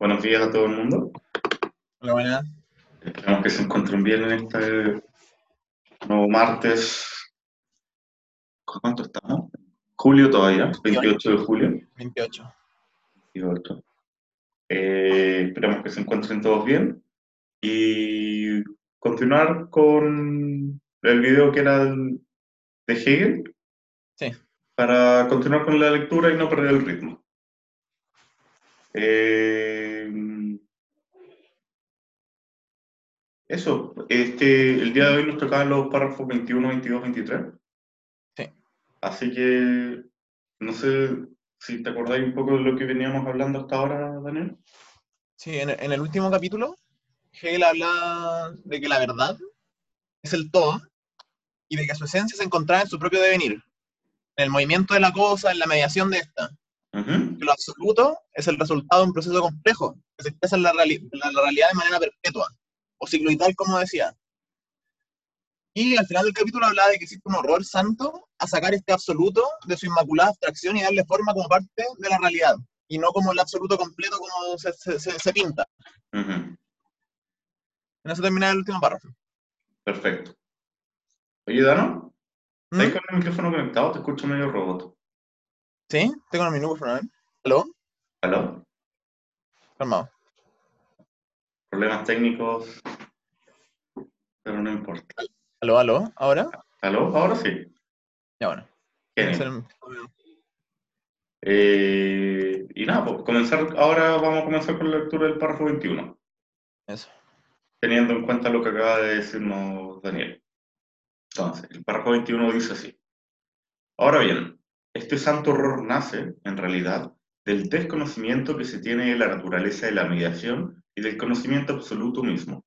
Buenos días a todo el mundo. Hola, buenas. Esperamos que se encuentren bien en este nuevo martes. ¿Cuánto estamos? Julio todavía, 28 de julio. 28. 28. Eh, esperamos que se encuentren todos bien y continuar con el video que era de Hegel Sí. para continuar con la lectura y no perder el ritmo. Eh, eso, este, el día de hoy nos tocaban los párrafos 21, 22, 23. Sí. Así que no sé si te acordáis un poco de lo que veníamos hablando hasta ahora, Daniel. Sí, en, en el último capítulo, Hegel habla de que la verdad es el todo y de que su esencia se encontraba en su propio devenir, en el movimiento de la cosa, en la mediación de esta. Ujú, Que lo absoluto es el resultado de un proceso complejo que se expresa en la, reali- en la realidad de manera perpetua, o cicloidal, como decía. Y al final del capítulo hablaba de que existe un horror santo a sacar este absoluto de su inmaculada abstracción y darle forma como parte de la realidad, y no como el absoluto completo como se, se- se- se pinta. ujú, En eso termina el último párrafo. Perfecto. Oye, Dano, ¿Mm? ¿estás con el micrófono conectado? Te escucho medio robot. ¿Sí? Tengo un micrófono, ¿eh? ¿Aló? ¿Aló? Calmado. Problemas técnicos, pero no importa. ¿Aló, aló? ¿Ahora? ¿Aló? Ahora sí. Ya bueno. Genial. Eh, y nada, pues comenzar, ahora vamos a comenzar con la lectura del párrafo 21, Eso. teniendo en cuenta lo que acaba de decirnos Daniel. Entonces, el párrafo 21 dice así. Ahora bien, este santo horror nace, en realidad, del desconocimiento que se tiene de la naturaleza de la mediación y del conocimiento absoluto mismo.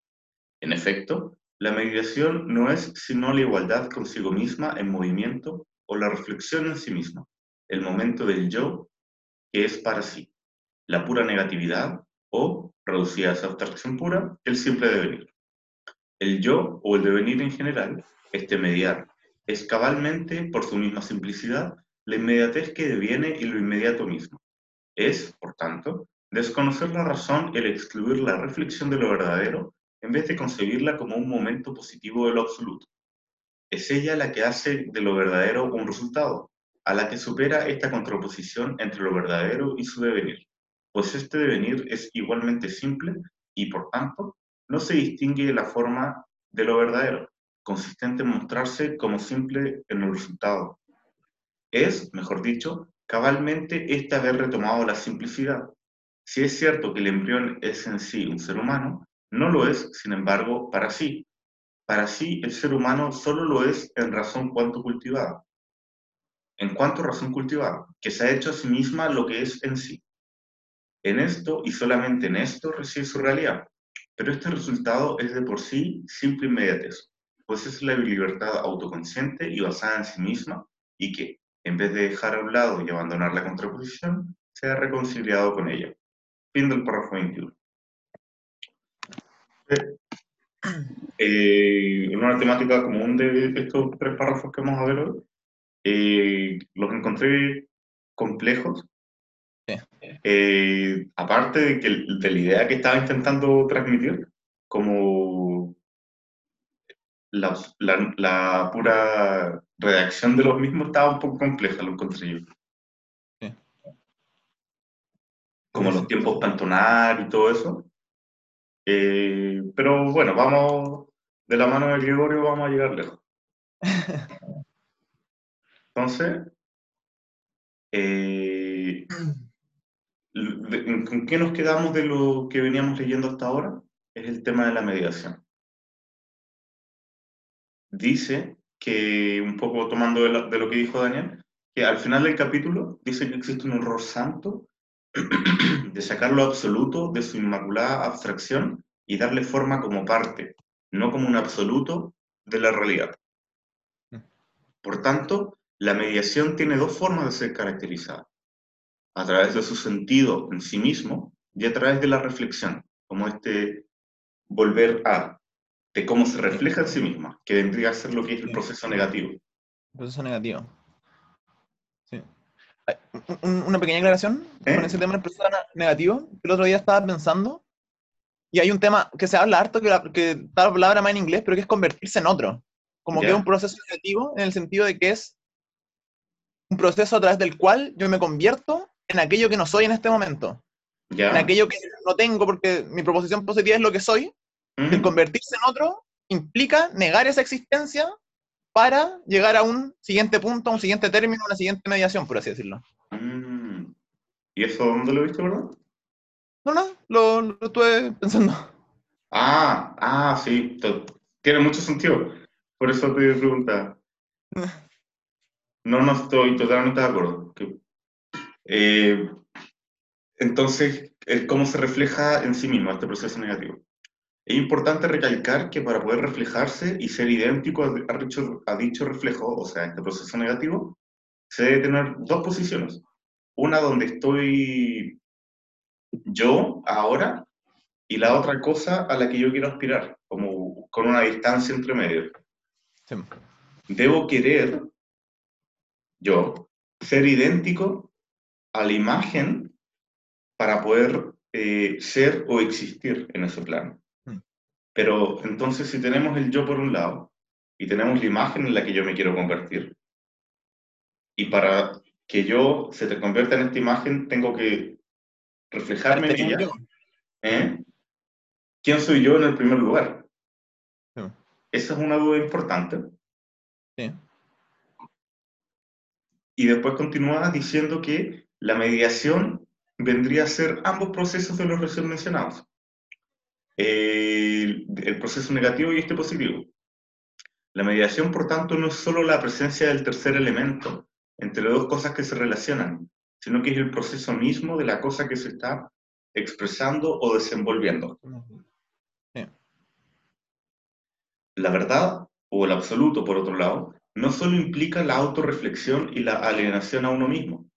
En efecto, la mediación no es sino la igualdad consigo misma en movimiento o la reflexión en sí misma, el momento del yo que es para sí, la pura negatividad o, reducida a esa abstracción pura, el simple devenir. El yo o el devenir en general, este mediar, es cabalmente, por su misma simplicidad, la inmediatez que deviene y lo inmediato mismo. Es, por tanto, desconocer la razón el excluir la reflexión de lo verdadero en vez de concebirla como un momento positivo de lo absoluto. Es ella la que hace de lo verdadero un resultado, a la que supera esta contraposición entre lo verdadero y su devenir, pues este devenir es igualmente simple y, por tanto, no se distingue de la forma de lo verdadero, consistente en mostrarse como simple en el resultado. Es, mejor dicho, cabalmente este haber retomado la simplicidad. Si es cierto que el embrión es en sí un ser humano, no lo es, sin embargo, para sí. Para sí, el ser humano solo lo es en razón cuanto cultivada. En cuanto razón cultivada, que se ha hecho a sí misma lo que es en sí. En esto y solamente en esto reside su realidad. Pero este resultado es de por sí simple inmediatez, pues es la libertad autoconsciente y basada en sí misma y que, en vez de dejar a un lado y abandonar la contraposición, se ha reconciliado con ella. Fin del párrafo 21. Eh, en una temática común de estos tres párrafos que vamos a ver hoy, eh, los encontré complejos. Sí. Eh, aparte de, que, de la idea que estaba intentando transmitir, como la, la- la pura redacción de los mismos estaba un poco compleja, lo encontré yo. Sí. Como Sí, los tiempos pantonar y todo eso. Eh, pero bueno, vamos de la mano de Gregorio, vamos a llegar lejos. Entonces, eh, de- ¿en- ¿con qué nos quedamos de lo que veníamos leyendo hasta ahora? Es el tema de la mediación. Dice que, un poco tomando de, lo que dijo Daniel, que al final del capítulo dice que existe un horror santo de sacar lo absoluto de su inmaculada abstracción y darle forma como parte, no como un absoluto de la realidad. Por tanto, la mediación tiene dos formas de ser caracterizada. A través de su sentido en sí mismo y a través de la reflexión, como este volver a, de cómo se refleja en sí misma, que vendría a ser lo que es el proceso negativo. Proceso negativo. Sí. Una pequeña aclaración ¿Eh? con ese tema del proceso negativo. El otro día estaba pensando, y hay un tema que se habla harto, que, la, que está la palabra más en inglés, pero que es convertirse en otro. Como que es un proceso negativo en el sentido de que es un proceso a través del cual yo me convierto en aquello que no soy en este momento. En aquello que no tengo, porque mi proposición positiva es lo que soy. El convertirse en otro implica negar esa existencia para llegar a un siguiente punto, a un siguiente término, a una siguiente mediación, por así decirlo. Mm. ¿Y eso dónde lo viste, verdad? No, no, lo, lo estuve pensando. Ah, ah, sí, tiene mucho sentido. Por eso te preguntaba. No, no estoy totalmente de acuerdo. Eh, entonces, el cómo se refleja en sí mismo este proceso negativo. Es importante recalcar que para poder reflejarse y ser idéntico a, dicho, a dicho reflejo, o sea, este proceso negativo, se debe tener dos posiciones. Una donde estoy yo ahora y la otra cosa a la que yo quiero aspirar, como con una distancia entre medio. Sí. Debo querer, yo, ser idéntico a la imagen para poder eh, ser o existir en ese plano. Pero entonces si tenemos el yo por un lado y tenemos la imagen en la que yo me quiero convertir, y para que yo se te convierta en esta imagen tengo que reflejarme en ella. ¿eh? ¿Quién soy yo en el primer lugar? Sí. Esa es una duda importante. Sí. Y después continúa diciendo que la mediación vendría a ser ambos procesos de los recién mencionados. El, el proceso negativo y este positivo. La mediación, por tanto, no es solo la presencia del tercer elemento entre dos cosas que se relacionan, sino que es el proceso mismo de la cosa que se está expresando o desenvolviendo. La verdad, o el absoluto, por otro lado, no solo implica la autorreflexión y la alienación a uno mismo,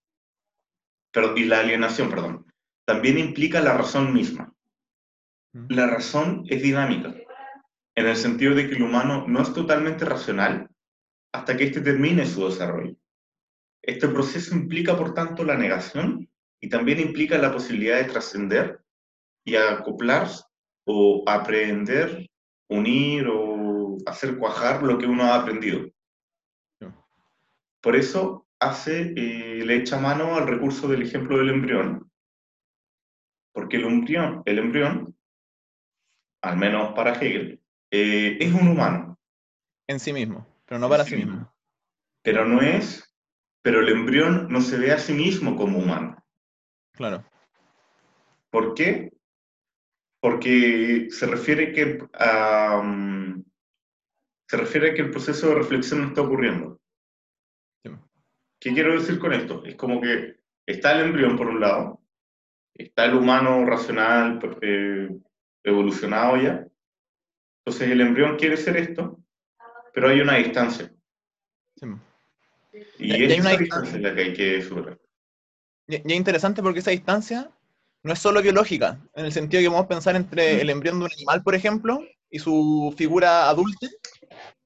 pero, y la alienación, perdón, también implica la razón misma. La razón es dinámica, en el sentido de que el humano no es totalmente racional hasta que éste termine su desarrollo. Este proceso implica, por tanto, la negación y también implica la posibilidad de trascender y acoplar o aprender, unir o hacer cuajar lo que uno ha aprendido. Por eso hace, eh, le echa mano al recurso del ejemplo del embrión, porque el embrión, el embrión al menos para Hegel, eh, es un humano, En sí mismo, pero no para sí sí mismo. pero no es, pero el embrión no se ve a sí mismo como humano. Claro. ¿Por qué? Porque se refiere que mm, se refiere a que el proceso de reflexión no está ocurriendo. Sí. ¿Qué quiero decir con esto? Es como que está el embrión por un lado, está el humano racional, eh, evolucionado ya. Entonces el embrión quiere ser esto, pero hay una distancia. Sí. Y Y hay esa una distancia es la que hay que superar. Y, y es interesante porque esa distancia no es solo biológica, en el sentido que podemos pensar entre el embrión de un animal, por ejemplo, y su figura adulta,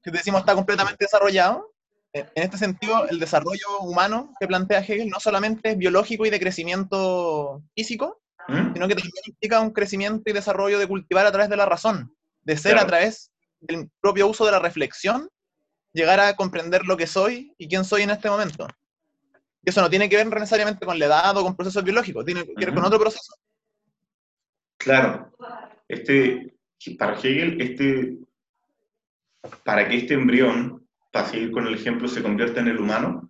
que decimos está completamente desarrollado. En en este sentido, el desarrollo humano que plantea Hegel no solamente es biológico y de crecimiento físico, ¿Mm? sino que también implica un crecimiento y desarrollo de cultivar a través de la razón, de ser Claro. a través del propio uso de la reflexión, llegar a comprender lo que soy y quién soy en este momento. Y eso no tiene que ver necesariamente con la edad o con procesos biológicos, tiene que ver con otro proceso. Claro, este, para Hegel, este, para que este embrión, para seguir con el ejemplo, se convierta en el humano,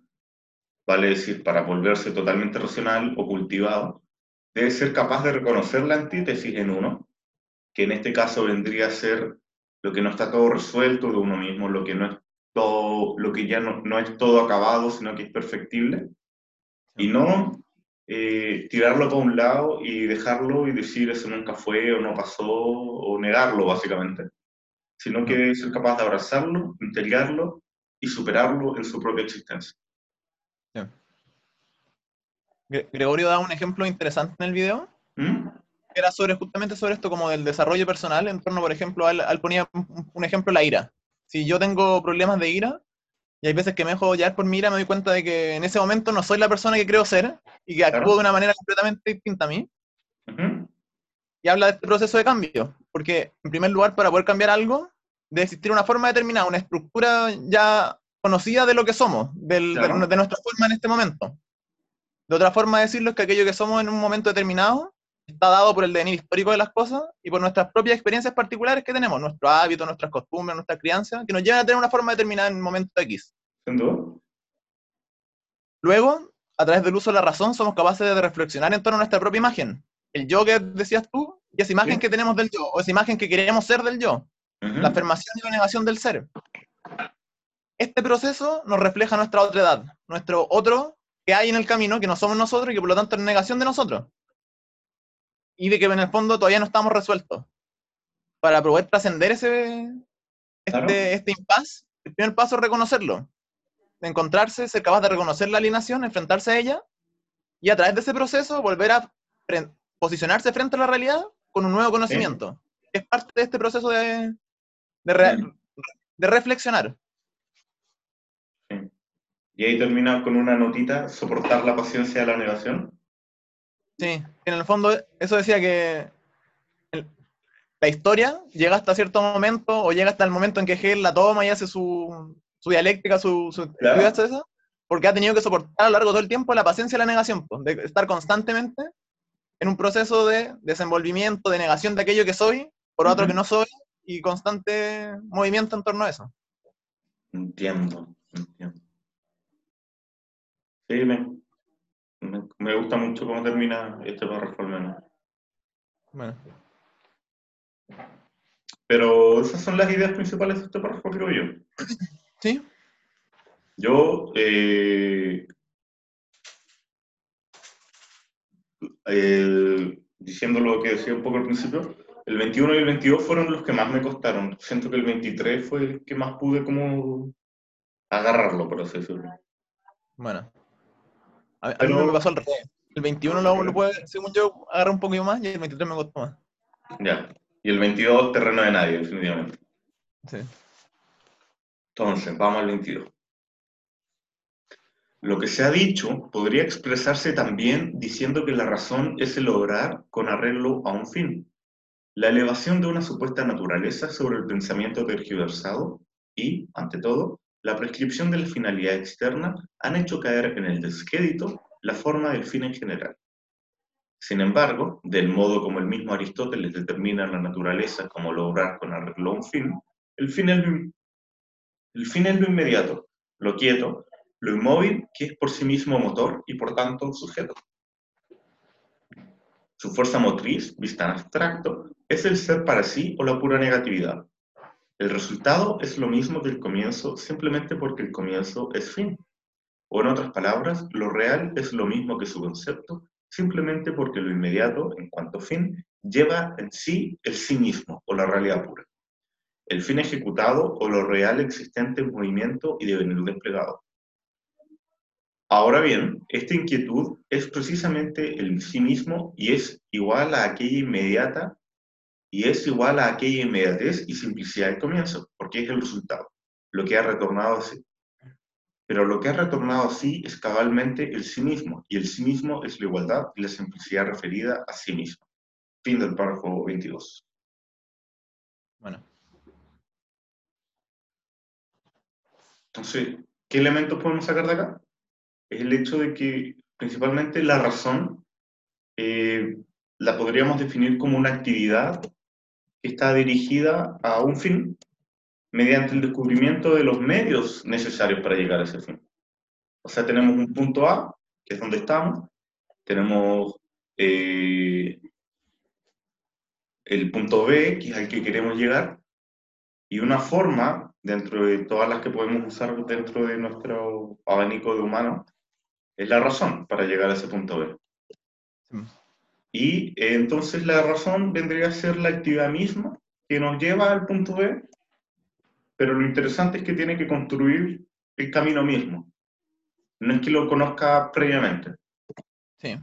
vale decir, para volverse totalmente racional o cultivado, debe ser capaz de reconocer la antítesis en uno, que en este caso vendría a ser lo que no está todo resuelto de uno mismo, lo que no es todo, lo que ya no, no es todo acabado, sino que es perfectible, y no eh, tirarlo para un lado y dejarlo y decir eso nunca fue o no pasó o negarlo básicamente, sino que debe ser capaz de abrazarlo, integrarlo y superarlo en su propia existencia. Gre- Gregorio da un ejemplo interesante en el video, ¿Mm? que era sobre, justamente sobre esto como del desarrollo personal, en torno, por ejemplo, a él, a él ponía un- ejemplo, la ira. Si yo tengo problemas de ira, Y hay veces que me dejo llevar por mira, me doy cuenta de que en ese momento no soy la persona que creo ser y que actúo de una manera completamente distinta a mí. Y habla de este proceso de cambio. Porque, en primer lugar, para poder cambiar algo, debe existir una forma determinada, una estructura ya conocida de lo que somos, de, nuestra forma en este momento. De otra forma de decirlo es que aquello que somos en un momento determinado está dado por el devenir histórico de las cosas y por nuestras propias experiencias particulares que tenemos, nuestros hábitos, nuestras costumbres, nuestra crianza, que nos llevan a tener una forma determinada en un momento X. Luego, a través del uso de la razón, somos capaces de reflexionar en torno a nuestra propia imagen. El yo que decías tú, y esa imagen que tenemos del yo, o esa imagen que queremos ser del yo. La afirmación y la negación del ser. Este proceso nos refleja nuestra otra edad, nuestro otro que hay en el camino, que no somos nosotros y que por lo tanto es negación de nosotros. Y de que en el fondo todavía no estamos resueltos. Para poder trascender ese este, este impasse, el primer paso es reconocerlo. Encontrarse, ser capaz de reconocer la alineación, enfrentarse a ella, y a través de ese proceso volver a posicionarse frente a la realidad con un nuevo conocimiento. Es parte de este proceso de, de, de reflexionar. Y ahí termina con una notita, soportar la paciencia de la negación. Sí, en el fondo eso decía que la historia llega hasta cierto momento o llega hasta el momento en que Hegel la toma y hace su, su dialéctica, su, su eso, porque ha tenido que soportar a lo largo de todo el tiempo la paciencia y la negación, de estar constantemente en un proceso de desenvolvimiento, de negación de aquello que soy por otro que no soy y constante movimiento en torno a eso. Entiendo, entiendo. Sí, me, me, gusta mucho cómo termina este párrafo al menos. Bueno. Pero esas son las ideas principales de este párrafo, creo yo. Sí. Yo, eh, diciendo lo que decía un poco al principio, el 21 y el 22 fueron los que más me costaron. Siento que el 23 fue el que más pude como agarrarlo, por así decirlo. Bueno. A, mí me pasó al revés. El 21 lo, lo puede, según yo, agarrar un poquito más y el 23 me costó más. Ya. Y el 22, terreno de nadie, definitivamente. Sí. Entonces, vamos al 22. Lo que se ha dicho podría expresarse también diciendo que la razón es el obrar con arreglo a un fin. La elevación de una supuesta naturaleza sobre el pensamiento tergiversado y, ante todo, la prescripción de la finalidad externa han hecho caer en el descrédito la forma del fin en general. Sin embargo, del modo como el mismo Aristóteles determina la naturaleza como lograr con arreglo a un fin, el fin, es el fin es lo inmediato, lo quieto, lo inmóvil, que es por sí mismo motor y por tanto sujeto. Su fuerza motriz, vista en abstracto, es el ser para sí o la pura negatividad, el resultado es lo mismo que el comienzo simplemente porque el comienzo es fin. O en otras palabras, lo real es lo mismo que su concepto simplemente porque lo inmediato, en cuanto fin, lleva en sí el sí mismo o la realidad pura. El fin ejecutado o lo real existente en movimiento y devenir desplegado. Ahora bien, esta inquietud es precisamente el sí mismo y es igual a aquella inmediata y es igual a aquella inmediatez y simplicidad del comienzo, porque es el resultado, lo que ha retornado así. Pero lo que ha retornado así es cabalmente el sí mismo, y el sí mismo es la igualdad y la simplicidad referida a sí mismo. Fin del párrafo 22. Bueno. Entonces, ¿qué elementos podemos sacar de acá? Es el hecho de que principalmente la razón eh, la podríamos definir como una actividad está dirigida a un fin mediante el descubrimiento de los medios necesarios para llegar a ese fin. O sea, tenemos un punto A, que es donde estamos, tenemos eh, el punto B, que es al que queremos llegar, y una forma, dentro de todas las que podemos usar dentro de nuestro abanico de humanos, es la razón para llegar a ese punto B. Y eh, entonces la razón vendría a ser la actividad misma que nos lleva al punto B, pero lo interesante es que tiene que construir el camino mismo. No es que lo conozca previamente. Sí.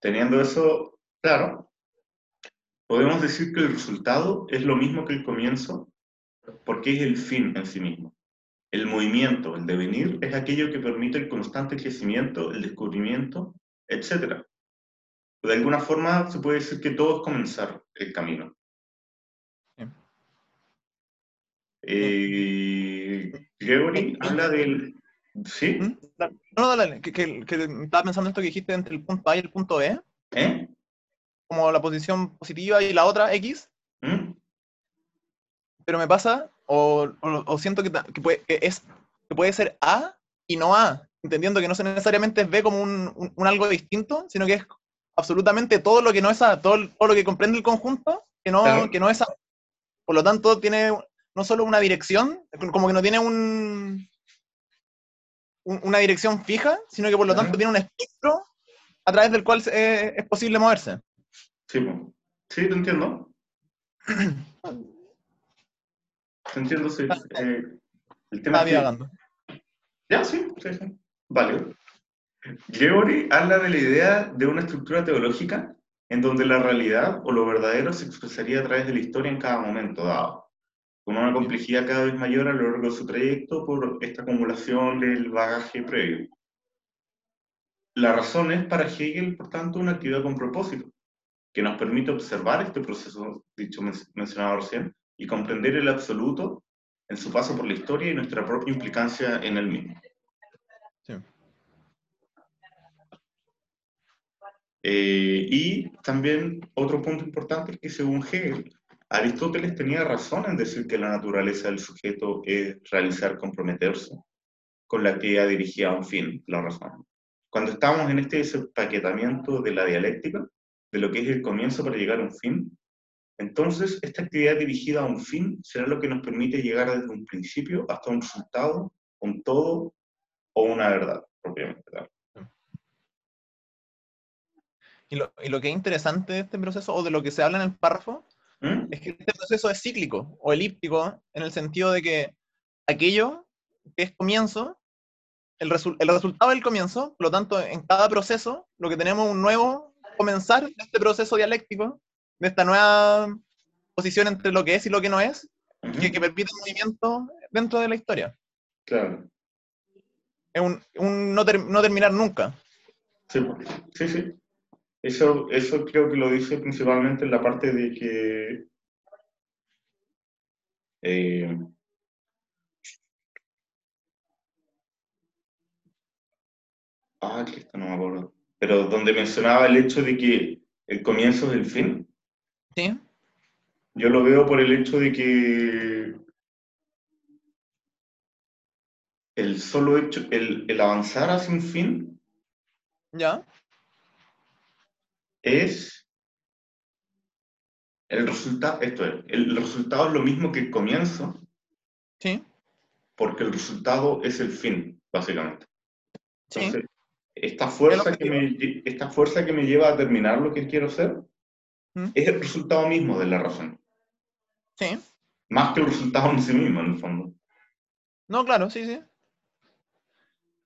Teniendo eso claro, podemos decir que el resultado es lo mismo que el comienzo, porque es el fin en sí mismo. El movimiento, el devenir, es aquello que permite el constante crecimiento, el descubrimiento, etc. De alguna forma se puede decir que todo es comenzar el camino. Eh, Gregory habla del... ¿Sí? ¿Mm? No, no, dale, que, que, que, estaba pensando esto que dijiste entre el punto A y el punto B. ¿Eh? Como la posición positiva y la otra, X. ¿Mm? Pero me pasa, o, o, o siento que, que, puede, que, es, que puede ser A y no A, entendiendo que no necesariamente es B como un, un, un, algo distinto, sino que es absolutamente todo lo que no es A, todo, todo lo que comprende el conjunto, que no, claro. que no es A. Por lo tanto, tiene no solo una dirección, como que no tiene un, un una dirección fija, sino que por lo tanto tiene un espectro a través del cual es, es posible moverse. Sí, sí, te entiendo. te entiendo, sí. Eh, el tema es que... Ya, sí, sí, sí. Vale. Gregory habla de la idea de una estructura teológica en donde la realidad o lo verdadero se expresaría a través de la historia en cada momento dado con una complejidad cada vez mayor a lo largo de su trayecto por esta acumulación del bagaje previo. La razón es para Hegel, por tanto, una actividad con propósito, que nos permite observar este proceso dicho mencionado recién y comprender el absoluto en su paso por la historia y nuestra propia implicancia en el mismo. Eh, y también otro punto importante es que según Hegel, Aristóteles tenía razón en decir que la naturaleza del sujeto es realizar, comprometerse con la actividad dirigida a un fin, la razón. Cuando estamos en este desempaquetamiento de la dialéctica, de lo que es el comienzo para llegar a un fin, entonces esta actividad dirigida a un fin será lo que nos permite llegar desde un principio hasta un resultado, un todo o una verdad, propiamente. Y lo, y lo que es interesante de este proceso, o de lo que se habla en el párrafo, ¿Mm? es que este proceso es cíclico o elíptico en el sentido de que aquello que es comienzo, el, resu el resultado del comienzo, por lo tanto, en cada proceso, lo que tenemos un nuevo comenzar de este proceso dialéctico, de esta nueva posición entre lo que es y lo que no es, Uh -huh. que, que, permite el movimiento dentro de la historia. Claro. Es un, un no, ter no, terminar nunca. Sí, sí, sí. Eso, eso creo que lo dice principalmente en la parte de que eh, ah, que esto no me acuerdo. Pero donde mencionaba el hecho de que el comienzo es el fin. Sí. Yo lo veo por el hecho de que el solo hecho, el, el avanzar hacia un fin. Ya es el resultado, esto es, el resultado es lo mismo que el comienzo. Sí. Porque el resultado es el fin, básicamente. Entonces, sí. esta, fuerza que me, esta fuerza que me lleva a terminar lo que quiero hacer ¿Mm? es el resultado mismo de la razón. Sí. Más que el resultado en sí mismo, en el fondo. No, claro, sí, sí.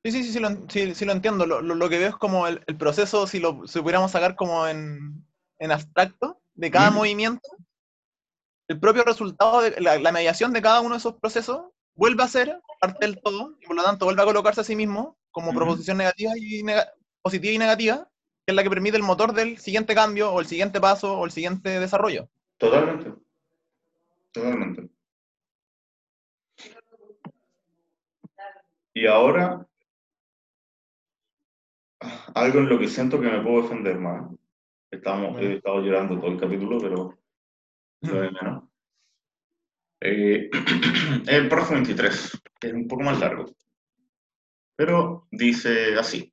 Sí, sí, sí, sí, lo, sí, sí lo entiendo. Lo, lo, lo, que veo es como el, el proceso, si lo si pudiéramos sacar como en, en abstracto, de cada ¿Mm? movimiento, el propio resultado, de la, la, mediación de cada uno de esos procesos vuelve a ser parte del todo, y por lo tanto vuelve a colocarse a sí mismo como ¿Mm? proposición negativa y positiva y negativa, que es la que permite el motor del siguiente cambio, o el siguiente paso, o el siguiente desarrollo. Totalmente. Totalmente. Y ahora algo en lo que siento que me puedo defender más. Estamos, he estado llorando todo el capítulo, pero lo de menos. Eh, el párrafo 23 es un poco más largo, pero dice así.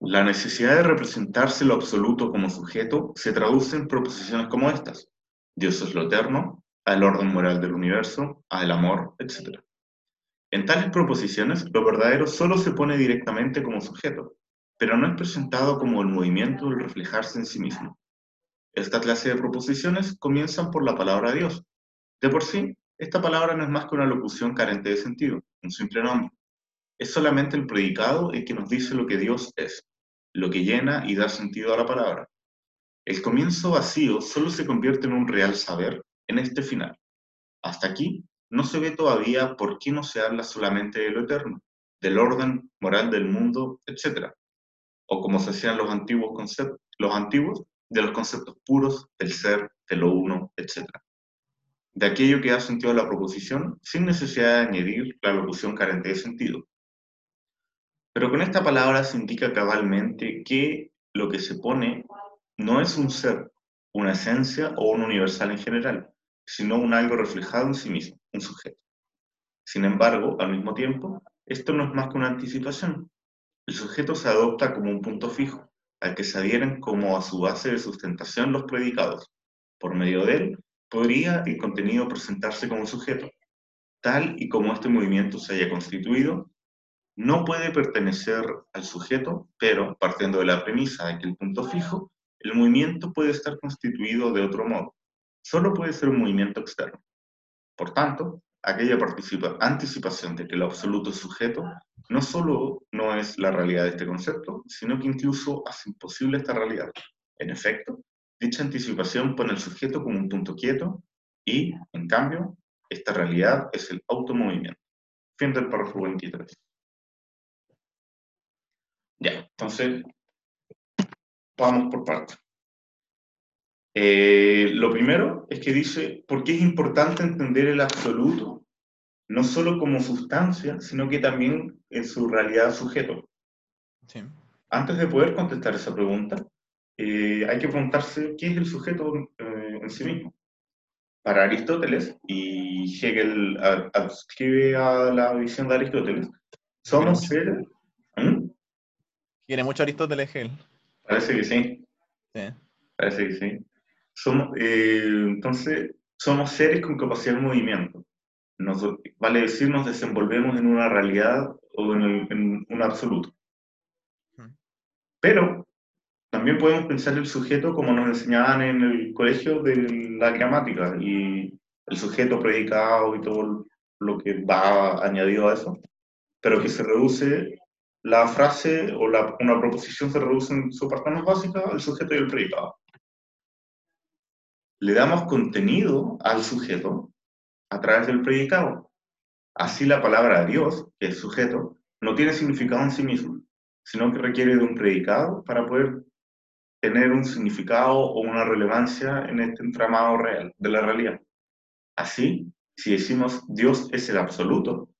La necesidad de representarse lo absoluto como sujeto se traduce en proposiciones como estas. Dios es lo eterno, al orden moral del universo, al amor, etc. En tales proposiciones, lo verdadero solo se pone directamente como sujeto, pero no es presentado como el movimiento del reflejarse en sí mismo. Esta clase de proposiciones comienzan por la palabra Dios. De por sí, esta palabra no es más que una locución carente de sentido, un simple nombre. Es solamente el predicado el que nos dice lo que Dios es, lo que llena y da sentido a la palabra. El comienzo vacío solo se convierte en un real saber en este final. Hasta aquí, no se ve todavía por qué no se habla solamente de lo eterno, del orden moral del mundo, etc. O como se hacían los antiguos conceptos, los antiguos, de los conceptos puros del ser, de lo uno, etc. De aquello que da sentido a la proposición sin necesidad de añadir la locución carente de sentido. Pero con esta palabra se indica cabalmente que lo que se pone no es un ser, una esencia o un universal en general, sino un algo reflejado en sí mismo, un sujeto. Sin embargo, al mismo tiempo, esto no es más que una anticipación. El sujeto se adopta como un punto fijo, al que se adhieren como a su base de sustentación los predicados. Por medio de él, podría el contenido presentarse como sujeto. Tal y como este movimiento se haya constituido, no puede pertenecer al sujeto, pero partiendo de la premisa de que el punto fijo, el movimiento puede estar constituido de otro modo. Solo puede ser un movimiento externo. Por tanto, aquella anticipación de que el absoluto es sujeto no solo no es la realidad de este concepto, sino que incluso hace imposible esta realidad. En efecto, dicha anticipación pone al sujeto como un punto quieto y, en cambio, esta realidad es el automovimiento. Fin del párrafo 23. Ya, entonces, vamos por partes. Eh, lo primero es que dice, ¿por qué es importante entender el absoluto? No solo como sustancia, sino que también en su realidad sujeto. Antes de poder contestar esa pregunta, eh, hay que preguntarse qué es el sujeto eh, en sí mismo. Para Aristóteles, y Hegel adscribe a la visión de Aristóteles, somos seres Quiere mucho Aristóteles Hegel. Parece que sí. sí. Parece que sí. Somos, eh, entonces, somos seres con capacidad de movimiento. Nos, vale decir, nos desenvolvemos en una realidad o en, un absoluto. Pero también podemos pensar el sujeto como nos enseñaban en el colegio de la gramática y el sujeto predicado y todo lo que va añadido a eso, pero que se reduce la frase o la, una proposición se reduce en su parte más básica al sujeto y el predicado. Le damos contenido al sujeto a través del predicado. Así la palabra Dios, que es sujeto, no tiene significado en sí mismo, sino que requiere de un predicado para poder tener un significado o una relevancia en este entramado real, de la realidad. Así, si decimos Dios es el absoluto,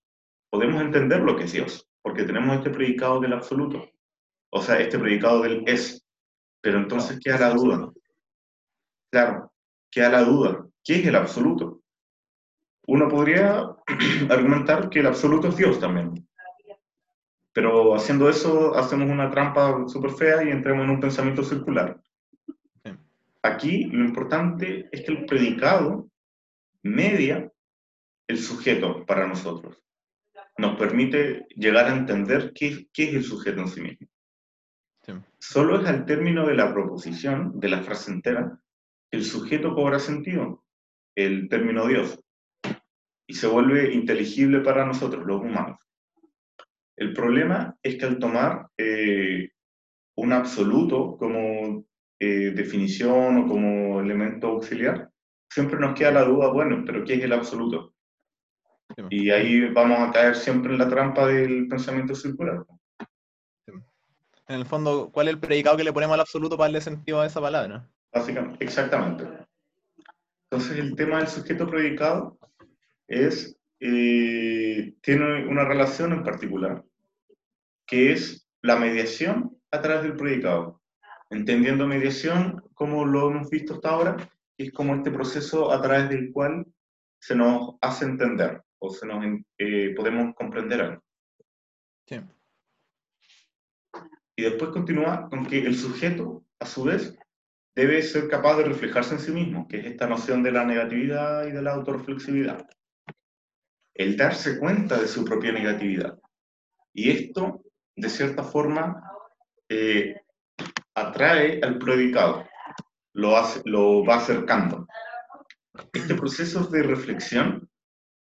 podemos entender lo que es Dios porque tenemos este predicado del absoluto, o sea, este predicado del es. Pero entonces queda la duda. Claro, queda la duda. ¿Qué es el absoluto? Uno podría argumentar que el absoluto es Dios también. Pero haciendo eso hacemos una trampa súper fea y entramos en un pensamiento circular. Aquí lo importante es que el predicado media el sujeto para nosotros nos permite llegar a entender qué, qué es el sujeto en sí mismo. Solo es al término de la proposición, de la frase entera, el sujeto cobra sentido, el término Dios, y se vuelve inteligible para nosotros, los humanos. El problema es que al tomar eh, un absoluto como eh, definición o como elemento auxiliar, siempre nos queda la duda, bueno, pero ¿qué es el absoluto? Y ahí vamos a caer siempre en la trampa del pensamiento circular. En el fondo, ¿cuál es el predicado que le ponemos al absoluto para darle sentido a esa palabra? Básicamente, exactamente. Entonces, el tema del sujeto predicado es, eh, tiene una relación en particular, que es la mediación a través del predicado. Entendiendo mediación, como lo hemos visto hasta ahora, es como este proceso a través del cual se nos hace entender o se nos, eh, podemos comprender algo. Sí. Y después continúa con que el sujeto, a su vez, debe ser capaz de reflejarse en sí mismo, que es esta noción de la negatividad y de la autorreflexividad. El darse cuenta de su propia negatividad. Y esto, de cierta forma, eh, atrae al predicado, lo, hace, lo va acercando. Este proceso de reflexión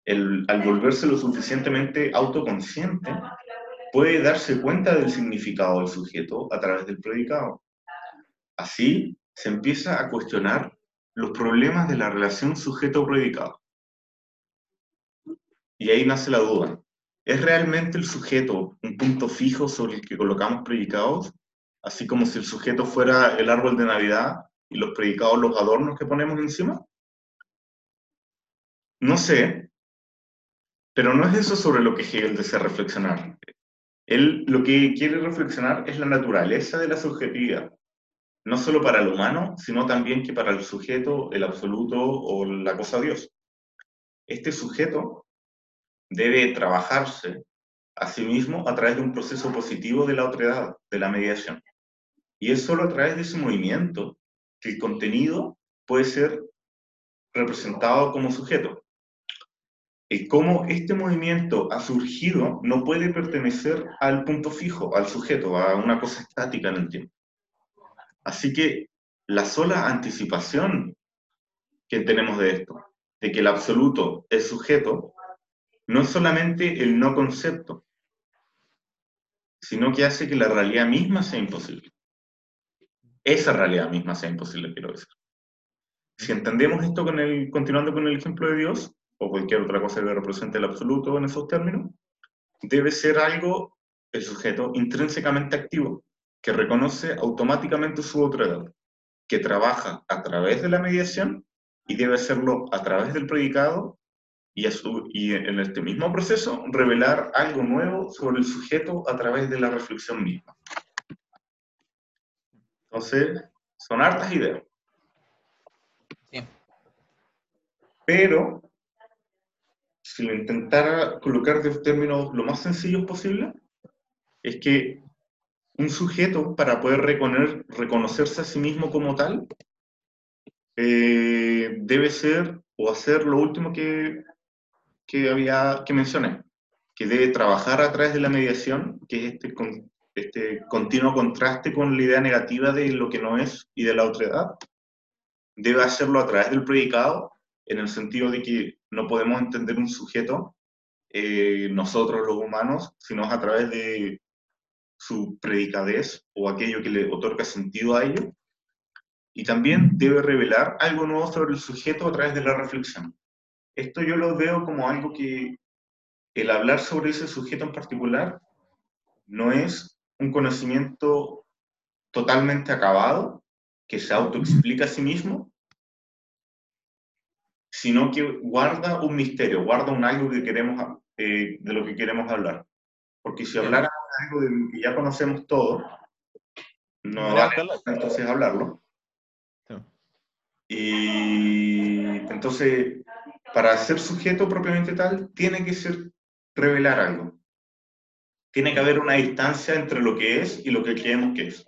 al volverse lo suficientemente autoconsciente, puede darse cuenta del significado del sujeto a través del predicado. Así se empieza a cuestionar los problemas de la relación sujeto-predicado. Y ahí nace la duda. ¿Es realmente el sujeto un punto fijo sobre el que colocamos predicados? Así como si el sujeto fuera el árbol de Navidad y los predicados los adornos que ponemos encima. No sé, pero no es eso sobre lo que Hegel desea reflexionar. Él lo que quiere reflexionar es la naturaleza de la subjetividad, no solo para el humano, sino también que para el sujeto, el absoluto o la cosa Dios. Este sujeto debe trabajarse a sí mismo a través de un proceso positivo de la otredad, de la mediación. Y es solo a través de ese movimiento que el contenido puede ser representado como sujeto. El cómo este movimiento ha surgido no puede pertenecer al punto fijo, al sujeto, a una cosa estática en el tiempo. Así que la sola anticipación que tenemos de esto, de que el absoluto es sujeto, no solamente el no concepto, sino que hace que la realidad misma sea imposible. Esa realidad misma sea imposible, quiero decir. Si entendemos esto con el, continuando con el ejemplo de Dios, o cualquier otra cosa que represente el absoluto en esos términos, debe ser algo, el sujeto, intrínsecamente activo, que reconoce automáticamente su otredad, que trabaja a través de la mediación y debe hacerlo a través del predicado y, y en este mismo proceso revelar algo nuevo sobre el sujeto a través de la reflexión misma. Entonces, son hartas ideas. Pero, si lo intentara colocar de términos lo más sencillos posible, es que un sujeto, para poder reconocerse a sí mismo como tal, eh, debe ser o hacer lo último que, que, había, que mencioné, que debe trabajar a través de la mediación, que es este, este continuo contraste con la idea negativa de lo que no es y de la otredad. Debe hacerlo a través del predicado, en el sentido de que no podemos entender un sujeto, eh, nosotros los humanos, sino a través de su predicadez o aquello que le otorga sentido a ello. Y también debe revelar algo nuevo sobre el sujeto a través de la reflexión. Esto yo lo veo como algo que el hablar sobre ese sujeto en particular no es un conocimiento totalmente acabado, que se autoexplica a sí mismo, sino que guarda un misterio, guarda un algo que queremos, eh, de lo que queremos hablar. Porque si habláramos de algo de que ya conocemos todo, no vale entonces hablarlo. Y entonces, para ser sujeto propiamente tal, tiene que ser revelar algo. Tiene que haber una distancia entre lo que es y lo que creemos que es.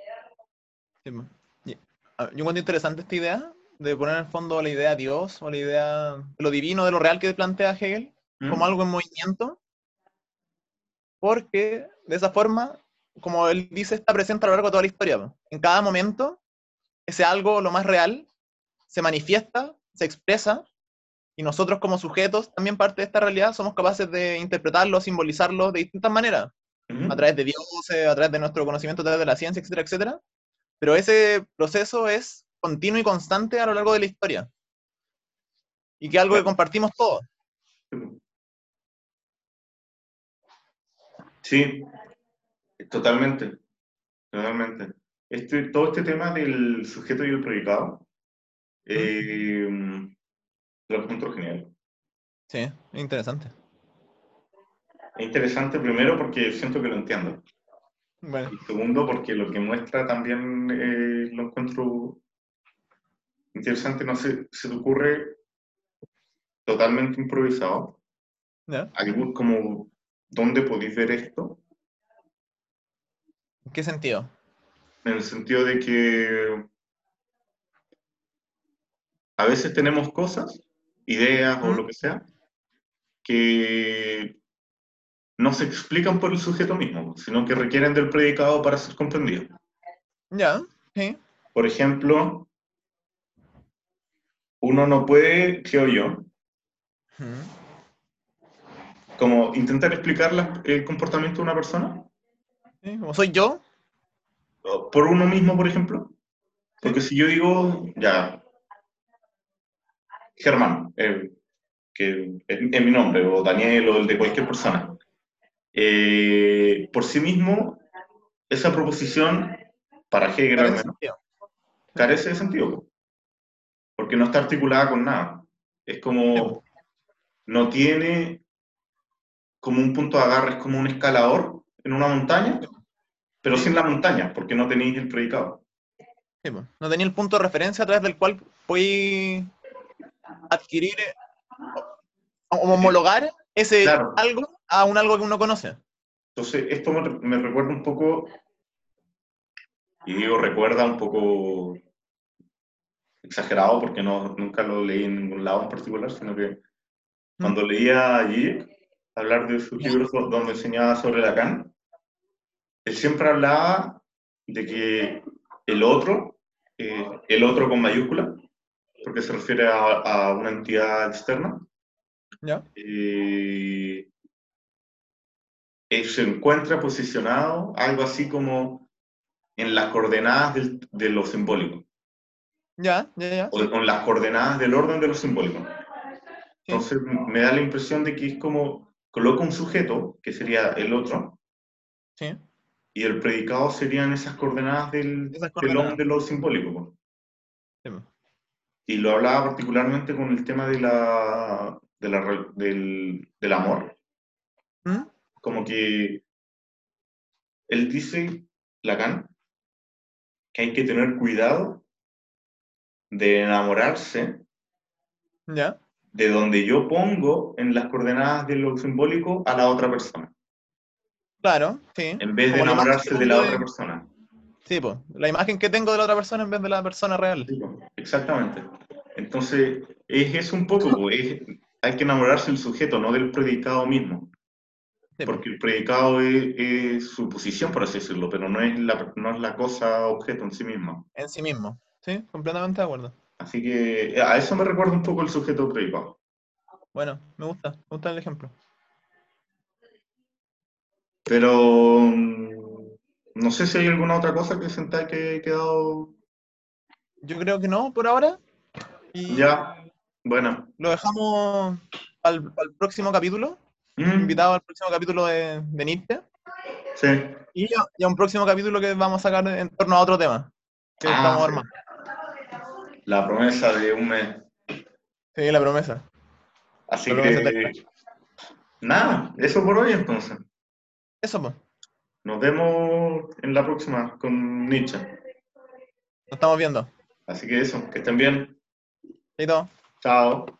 Yo encuentro interesante esta idea de poner en el fondo la idea de Dios o la idea de lo divino, de lo real que plantea Hegel, como ¿Mm? algo en movimiento, porque de esa forma, como él dice, está presente a lo largo de toda la historia. En cada momento, ese algo, lo más real, se manifiesta, se expresa, y nosotros como sujetos, también parte de esta realidad, somos capaces de interpretarlo, simbolizarlo de distintas maneras, a través de Dios, a través de nuestro conocimiento, a través de la ciencia, etcétera, etcétera. Pero ese proceso es continuo y constante a lo largo de la historia. Y que es algo que compartimos todos. Sí, totalmente, totalmente. Este, todo este tema del sujeto y el predicado, eh, lo encuentro genial. Sí, es interesante. Es interesante primero porque siento que lo entiendo. Bueno. Y segundo porque lo que muestra también eh, lo encuentro interesante, no sé, se te ocurre totalmente improvisado. Algo como ¿Dónde podéis ver esto? ¿En qué sentido? En el sentido de que a veces tenemos cosas, ideas o lo que sea, que no se explican por el sujeto mismo, sino que requieren del predicado para ser comprendido. Ya, sí. Por ejemplo, uno no puede, creo yo, como intentar explicar el comportamiento de una persona. ¿Cómo soy yo? Por uno mismo, por ejemplo. Porque si yo digo, ya, Germán, eh, que es, es mi nombre, o Daniel, o el de cualquier persona, eh, por sí mismo, esa proposición, para Hegel al Carece menos, sentido. carece de sentido, po. porque no está articulada con nada. Es como, no tiene como un punto de agarre, es como un escalador en una montaña, pero sin la montaña, porque no tenéis el predicado. Sí. No tenía el punto de referencia a través del cual podéis adquirir eh, o homologar ese Claro. algo a un algo que uno conoce. Entonces, esto me, me recuerda un poco, y digo recuerda un poco exagerado porque no, nunca lo leí en ningún lado en particular, sino que cuando leía a Zizek hablar de sus libros do- donde enseñaba sobre Lacan, él siempre hablaba de que el otro, eh, el otro con mayúscula, porque se refiere a, a una entidad externa, ¿Ya? eh, se encuentra posicionado algo así como en las coordenadas del- de lo simbólico, Ya, ya, ya. o, sí, en las coordenadas del orden de lo simbólico. sí. Entonces me da la impresión de que es como coloca un sujeto, que sería el otro, sí. y el predicado serían esas coordenadas del, Esas del coordenadas. orden de lo simbólico. po. Sí, po. Y lo hablaba particularmente con el tema de la, de la del, del amor. ¿Mm? Como que él dice, Lacan, que hay que tener cuidado de enamorarse ¿Ya? de donde yo pongo en las coordenadas de lo simbólico a la otra persona, Claro, sí. en vez de enamorarse de la otra persona. Sí, pues. La imagen que tengo de la otra persona en vez de la persona real. Sí, po, Exactamente. Entonces, es eso un poco, po, es- hay que enamorarse del sujeto, no del predicado mismo, Sí, po. porque el predicado es, es su posición, por así decirlo, pero no es, la, no es la cosa objeto en sí misma. En sí mismo. Sí, completamente de acuerdo. Así que a eso me recuerda un poco el sujeto predicado. Bueno, me gusta. Me gusta el ejemplo. Pero mm, no sé si hay alguna otra cosa que sentáis que he quedado Yo creo que no, por ahora. Y ya. Bueno. lo dejamos al, al próximo capítulo. Mm, Invitado al próximo capítulo de, de sí. Y ya, ya un próximo capítulo que vamos a sacar en torno a otro tema. Que Ah, estamos armando. La promesa de un mes. Sí, la promesa. Así La promesa que nada, eso por hoy entonces. Eso, pues. Nos vemos en la próxima con Nietzsche. Nos estamos viendo. Así que eso, que estén bien. Chaito. Chao.